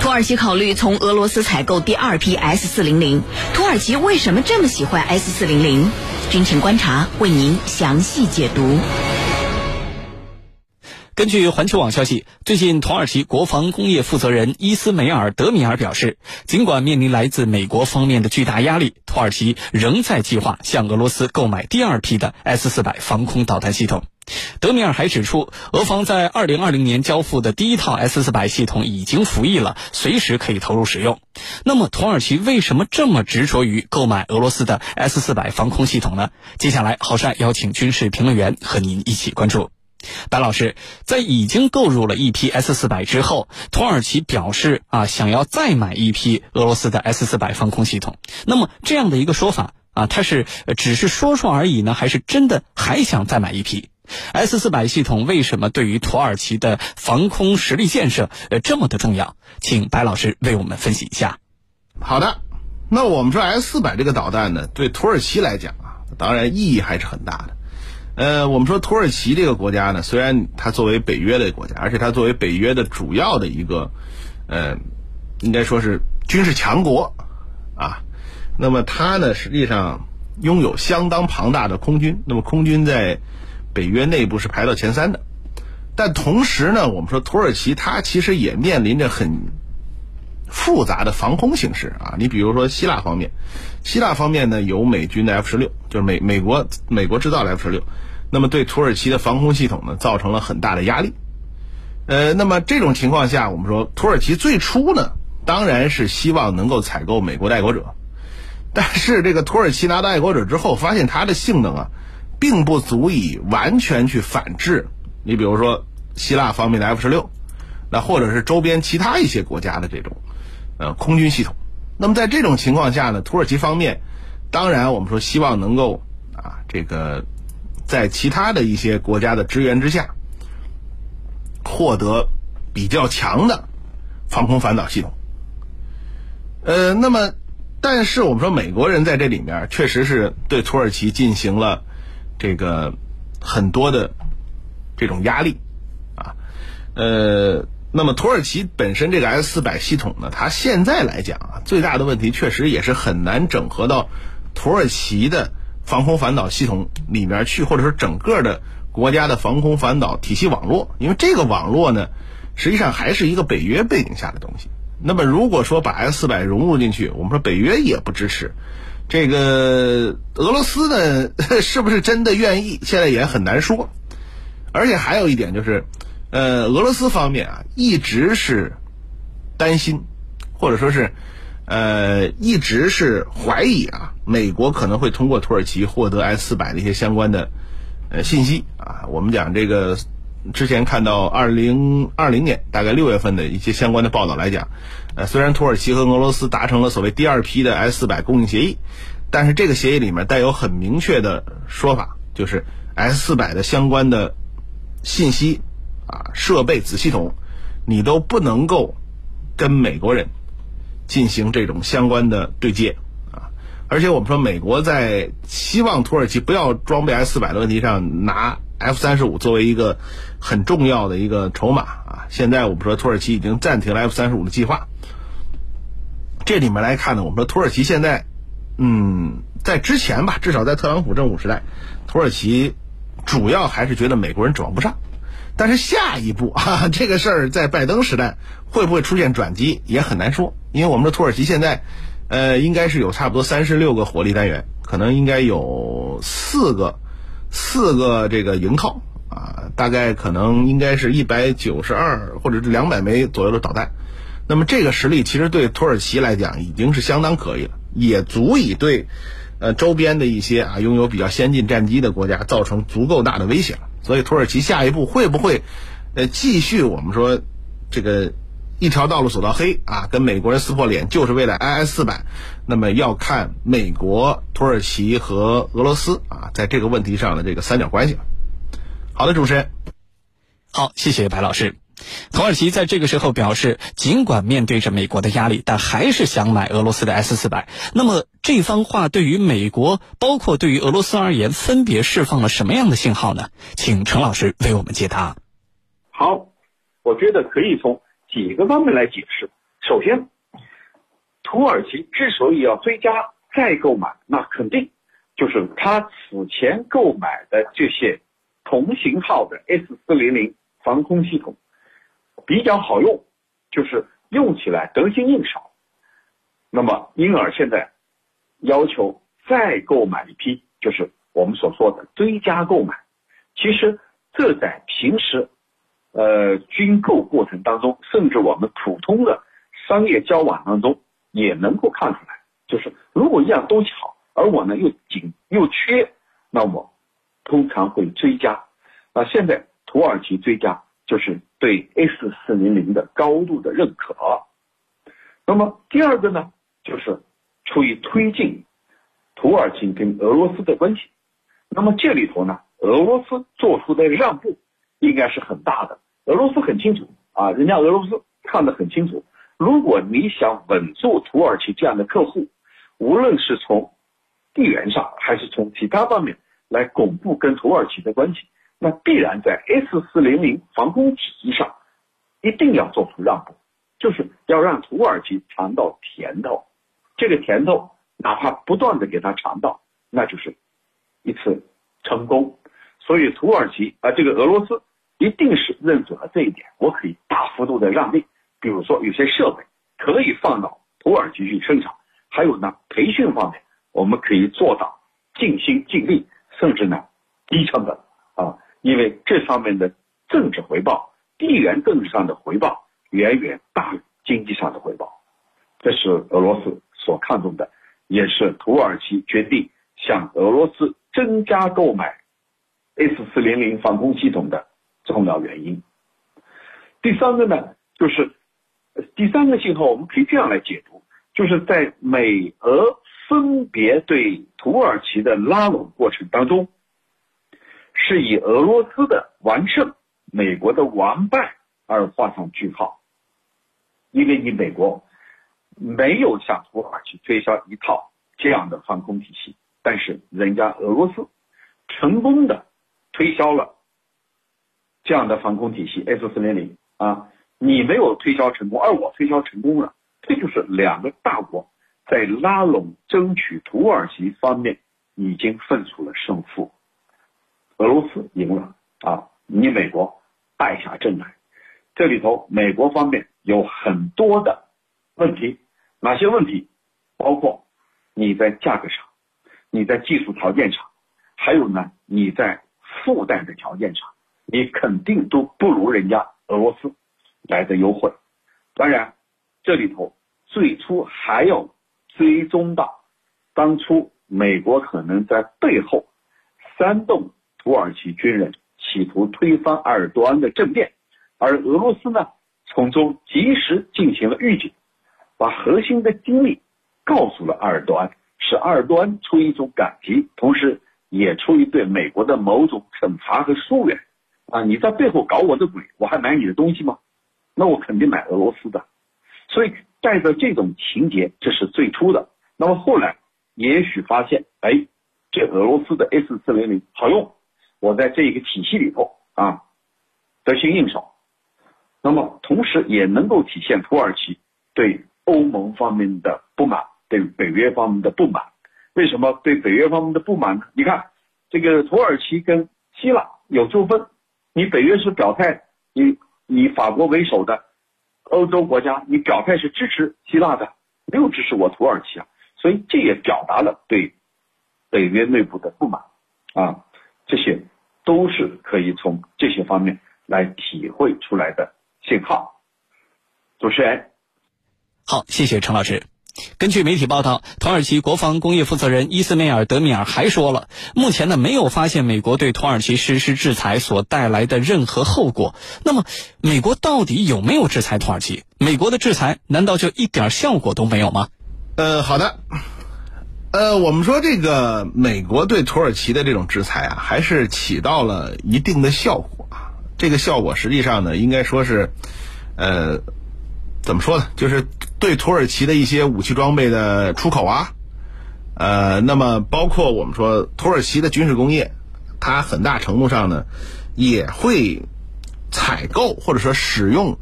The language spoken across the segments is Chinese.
土耳其考虑从俄罗斯采购第二批 S 四零零，土耳其为什么这么喜欢 S 四零零？军情观察为您详细解读。根据环球网消息，最近土耳其国防工业负责人伊斯梅尔·德米尔表示，尽管面临来自美国方面的巨大压力，土耳其仍在计划向俄罗斯购买第二批的 S 四百防空导弹系统。德米尔还指出，俄方在二零二零年交付的第一套 S 四百系统已经服役了，随时可以投入使用。那么，土耳其为什么这么执着于购买俄罗斯的 S 四百防空系统呢？接下来，郝帅邀请军事评论员和您一起关注。白老师，在已经购入了一批 S 四百之后，土耳其表示啊，想要再买一批俄罗斯的 S 四百防空系统。那么这样的一个说法啊，它是只是说说而已呢，还是真的还想再买一批 S 四百系统？为什么对于土耳其的防空实力建设呃这么的重要？请白老师为我们分析一下。好的，那我们说 S 四百这个导弹呢，对土耳其来讲啊，当然意义还是很大的。呃，我们说土耳其这个国家呢，虽然它作为北约的国家，而且它作为北约的主要的一个，呃，应该说是军事强国啊，那么它呢，实际上拥有相当庞大的空军，那么空军在北约内部是排到前三的。但同时呢，我们说土耳其它其实也面临着很复杂的防空形势啊。你比如说希腊方面，希腊方面呢有美军的 F 十六，就是美美国美国制造的 F 十六。那么对土耳其的防空系统呢，造成了很大的压力。呃，那么这种情况下，我们说土耳其最初呢，当然是希望能够采购美国的爱国者，但是这个土耳其拿到爱国者之后，发现它的性能啊，并不足以完全去反制。你比如说希腊方面的 F 十六，那或者是周边其他一些国家的这种呃空军系统。那么在这种情况下呢，土耳其方面当然我们说希望能够啊这个。在其他的一些国家的支援之下，获得比较强的防空反导系统。呃，那么，但是我们说美国人在这里面确实是对土耳其进行了这个很多的这种压力啊。呃，那么土耳其本身这个 S 四百系统呢，它现在来讲啊，最大的问题确实也是很难整合到土耳其的。防空反导系统里面去，或者说整个的国家的防空反导体系网络，因为这个网络呢，实际上还是一个北约背景下的东西。那么如果说把 S 四百融入进去，我们说北约也不支持，这个俄罗斯呢 是不是真的愿意，现在也很难说。而且还有一点就是，呃，俄罗斯方面啊，一直是担心，或者说是。呃，一直是怀疑啊，美国可能会通过土耳其获得 S 四百的一些相关的呃信息啊。我们讲这个之前看到二零二零年大概六月份的一些相关的报道来讲，呃，虽然土耳其和俄罗斯达成了所谓第二批的 S 四百供应协议，但是这个协议里面带有很明确的说法，就是 S 四百的相关的信息啊、设备、子系统，你都不能够跟美国人。进行这种相关的对接啊，而且我们说美国在希望土耳其不要装备 S 四百的问题上拿 F 三十五作为一个很重要的一个筹码啊。现在我们说土耳其已经暂停了 F 三十五的计划。这里面来看呢，我们说土耳其现在，嗯，在之前吧，至少在特朗普政府时代，土耳其主要还是觉得美国人指望不上。但是下一步啊，这个事儿在拜登时代会不会出现转机也很难说，因为我们的土耳其现在，呃，应该是有差不多三十六个火力单元，可能应该有四个四个这个营套啊，大概可能应该是一百九十二或者是两百枚左右的导弹。那么这个实力其实对土耳其来讲已经是相当可以了，也足以对呃周边的一些啊拥有比较先进战机的国家造成足够大的威胁了。所以土耳其下一步会不会，呃，继续我们说这个一条道路走到黑啊，跟美国人撕破脸，就是为了 IS 四百？那么要看美国、土耳其和俄罗斯啊，在这个问题上的这个三角关系了。好的，主持人，好，谢谢白老师。土耳其在这个时候表示，尽管面对着美国的压力，但还是想买俄罗斯的 S 四百。那么这番话对于美国，包括对于俄罗斯而言，分别释放了什么样的信号呢？请陈老师为我们解答。好，我觉得可以从几个方面来解释。首先，土耳其之所以要追加再购买，那肯定就是他此前购买的这些同型号的 S 四零零防空系统比较好用，就是用起来得心应手。那么，因而现在要求再购买一批，就是我们所说的追加购买。其实这在平时，呃，军购过程当中，甚至我们普通的商业交往当中，也能够看出来。就是如果一样东西好，而我呢又紧又缺，那么通常会追加。那现在土耳其追加，就是对 S 四零零的高度的认可。那么第二个呢，就是出于推进土耳其跟俄罗斯的关系。那么这里头呢，俄罗斯做出的让步应该是很大的。俄罗斯很清楚啊，人家俄罗斯看得很清楚，如果你想稳住土耳其这样的客户。无论是从地缘上还是从其他方面来巩固跟土耳其的关系，那必然在 S 四零零防空体系上一定要做出让步，就是要让土耳其尝到甜头。这个甜头哪怕不断的给他尝到，那就是一次成功。所以土耳其啊，这个俄罗斯一定是认准了这一点，我可以大幅度的让利，比如说有些设备可以放到土耳其去生产。还有呢，培训方面，我们可以做到尽心尽力，甚至呢低成本啊，因为这上面的政治回报、地缘政治上的回报远远大于经济上的回报，这是俄罗斯所看重的，也是土耳其决定向俄罗斯增加购买 S 四零零防空系统的重要原因。第三个呢，就是第三个信号，我们可以这样来解读。就是在美俄分别对土耳其的拉拢过程当中，是以俄罗斯的完胜、美国的完败而画上句号。因为你美国没有向土耳其推销一套这样的防空体系，但是人家俄罗斯成功的推销了这样的防空体系 S 四零零啊，你没有推销成功，而我推销成功了。这就是两个大国在拉拢、争取土耳其方面已经分出了胜负。俄罗斯赢了啊，你美国败下阵来。这里头美国方面有很多的问题，哪些问题？包括你在价格上，你在技术条件上，还有呢，你在附带的条件上，你肯定都不如人家俄罗斯来的优惠。当然。这里头最初还要追踪到，当初美国可能在背后煽动土耳其军人，企图推翻埃尔多安的政变，而俄罗斯呢从中及时进行了预警，把核心的经历告诉了埃尔多安，使埃尔多安出于一种感激，同时也出于对美国的某种惩罚和疏远。啊，你在背后搞我的鬼，我还买你的东西吗？那我肯定买俄罗斯的。所以带着这种情节，这是最初的。那么后来也许发现，哎，这俄罗斯的 S 四零零好用，我在这一个体系里头啊得心应手。那么同时也能够体现土耳其对欧盟方面的不满，对北约方面的不满。为什么对北约方面的不满呢？你看，这个土耳其跟希腊有纠纷，你北约是表态，以以法国为首的。欧洲国家，你表态是支持希腊的，没有支持我土耳其啊，所以这也表达了对北约内部的不满啊，这些都是可以从这些方面来体会出来的信号。主持人，好，谢谢陈老师。根据媒体报道，土耳其国防工业负责人伊斯梅尔德米尔还说了，目前呢没有发现美国对土耳其实施制裁所带来的任何后果。那么，美国到底有没有制裁土耳其？美国的制裁难道就一点效果都没有吗？呃，好的。呃，我们说这个美国对土耳其的这种制裁啊，还是起到了一定的效果啊。这个效果实际上呢，应该说是，呃。怎么说呢？就是对土耳其的一些武器装备的出口啊，呃，那么包括我们说土耳其的军事工业，它很大程度上呢也会采购或者说使用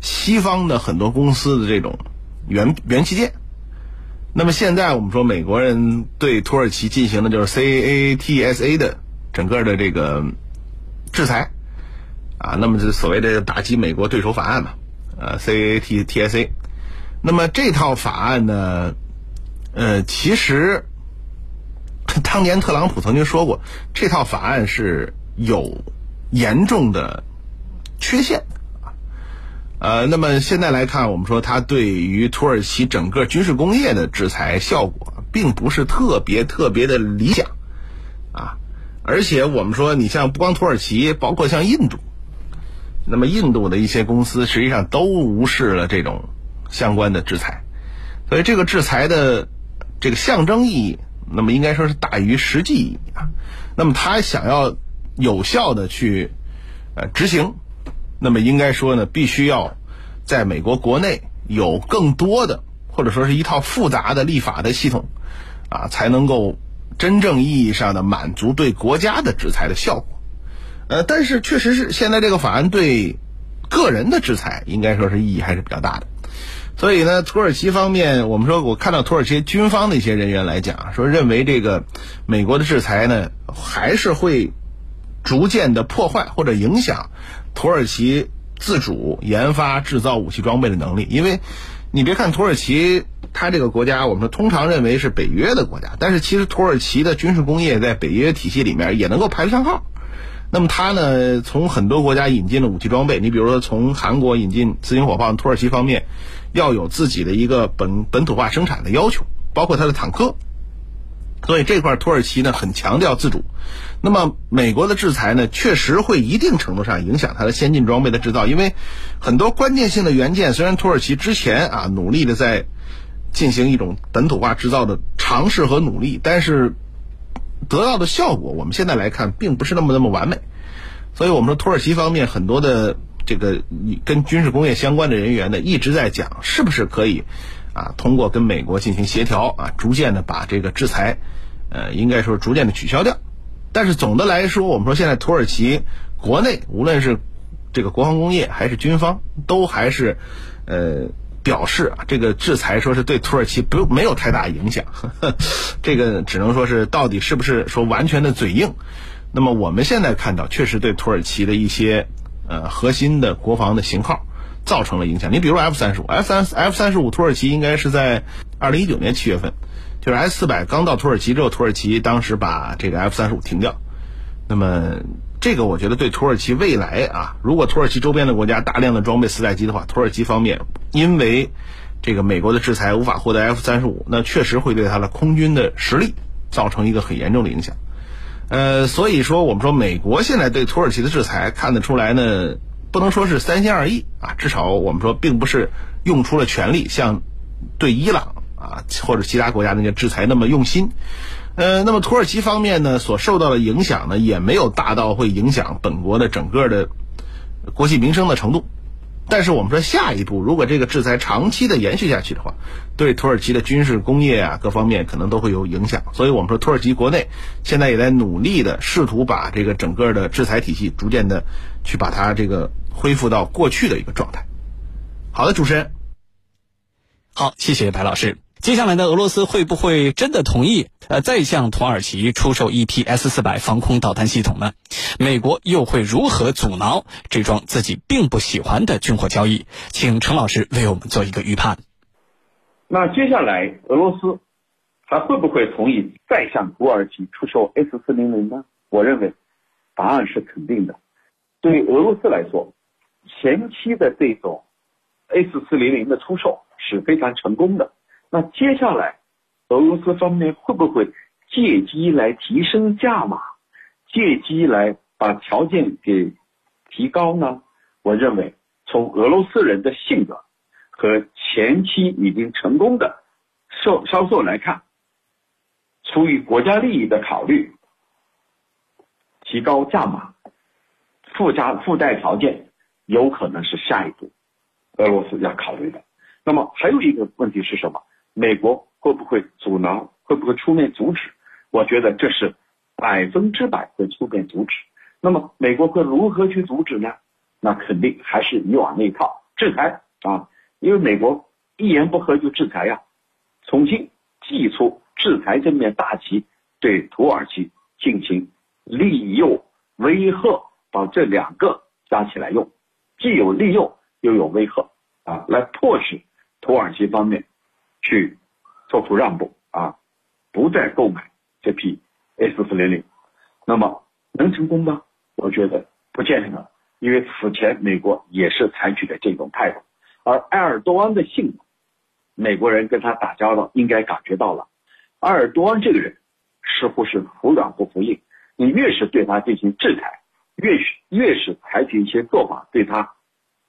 西方的很多公司的这种元元器件。那么现在我们说美国人对土耳其进行的就是 CATSA 的整个的这个制裁啊，那么这所谓的打击美国对手法案嘛，呃 CATTSA。那么这套法案呢，呃，其实当年特朗普曾经说过，这套法案是有严重的缺陷啊。呃，那么现在来看，我们说它对于土耳其整个军事工业的制裁效果，并不是特别特别的理想，啊，而且我们说，你像不光土耳其，包括像印度，那么印度的一些公司实际上都无视了这种相关的制裁，所以这个制裁的这个象征意义，那么应该说是大于实际意义啊。那么他想要有效的去呃执行。那么应该说呢，必须要在美国国内有更多的，或者说是一套复杂的立法的系统，啊，才能够真正意义上的满足对国家的制裁的效果。呃，但是确实是现在这个法案对个人的制裁，应该说是意义还是比较大的。所以呢，土耳其方面，我们说我看到土耳其军方的一些人员来讲，说认为这个美国的制裁呢，还是会逐渐的破坏或者影响。土耳其自主研发制造武器装备的能力，因为你别看土耳其，它这个国家，我们通常认为是北约的国家，但是其实土耳其的军事工业在北约体系里面也能够排得上号。那么它呢，从很多国家引进了武器装备，你比如说从韩国引进自行火炮，土耳其方面要有自己的一个本本土化生产的要求，包括它的坦克。所以这块土耳其呢很强调自主，那么美国的制裁呢确实会一定程度上影响它的先进装备的制造，因为很多关键性的元件，虽然土耳其之前啊努力的在进行一种本土化制造的尝试和努力，但是得到的效果，我们现在来看并不是那么那么完美。所以我们说土耳其方面很多的这个跟军事工业相关的人员呢一直在讲，是不是可以。啊，通过跟美国进行协调啊，逐渐的把这个制裁，呃，应该说逐渐的取消掉。但是总的来说，我们说现在土耳其国内无论是这个国防工业还是军方，都还是呃表示啊，这个制裁说是对土耳其不没有太大影响呵呵。这个只能说是到底是不是说完全的嘴硬？那么我们现在看到，确实对土耳其的一些呃核心的国防的型号。造成了影响。你比如 F 三十五，F 三 F 三十五，土耳其应该是在二零一九年七月份，就是 S 四百刚到土耳其之后，土耳其当时把这个 F 三十五停掉。那么这个我觉得对土耳其未来啊，如果土耳其周边的国家大量的装备四代机的话，土耳其方面因为这个美国的制裁无法获得 F 三十五，那确实会对它的空军的实力造成一个很严重的影响。呃，所以说我们说美国现在对土耳其的制裁看得出来呢。不能说是三心二意啊，至少我们说并不是用出了全力，像对伊朗啊或者其他国家那些制裁那么用心。呃，那么土耳其方面呢，所受到的影响呢，也没有大到会影响本国的整个的国计民生的程度。但是我们说下一步，如果这个制裁长期的延续下去的话，对土耳其的军事工业啊各方面可能都会有影响。所以我们说土耳其国内现在也在努力的试图把这个整个的制裁体系逐渐的去把它这个。恢复到过去的一个状态。好的，主持人。好，谢谢白老师。接下来呢，俄罗斯会不会真的同意呃再向土耳其出售一批 S 四百防空导弹系统呢？美国又会如何阻挠这桩自己并不喜欢的军火交易？请陈老师为我们做一个预判。那接下来俄罗斯还会不会同意再向土耳其出售 S 四零零呢？我认为答案是肯定的。对于俄罗斯来说，前期的这种 S 四零零的出售是非常成功的。那接下来，俄罗斯方面会不会借机来提升价码，借机来把条件给提高呢？我认为，从俄罗斯人的性格和前期已经成功的售销售来看，出于国家利益的考虑，提高价码，附加附带条件。有可能是下一步俄罗斯要考虑的。那么还有一个问题是什么？美国会不会阻挠？会不会出面阻止？我觉得这是百分之百会出面阻止。那么美国会如何去阻止呢？那肯定还是以往那一套，制裁啊，因为美国一言不合就制裁呀，重新祭出制裁这面大旗，对土耳其进行利诱、威吓，把这两个加起来用，既有利诱又有威吓啊，来迫使土耳其方面去做出让步啊，不再购买这批 S 四零零，那么能成功吗？我觉得不见得。因为此前美国也是采取的这种态度，而埃尔多安的性格，美国人跟他打交道应该感觉到了，埃尔多安这个人似乎是服软不服硬，你越是对他进行制裁，越是越是采取一些做法对他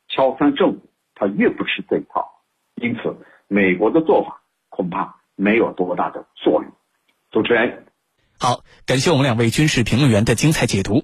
敲三震五，他越不吃这一套，因此美国的做法恐怕没有多大的作用。主持人，好，感谢我们两位军事评论员的精彩解读。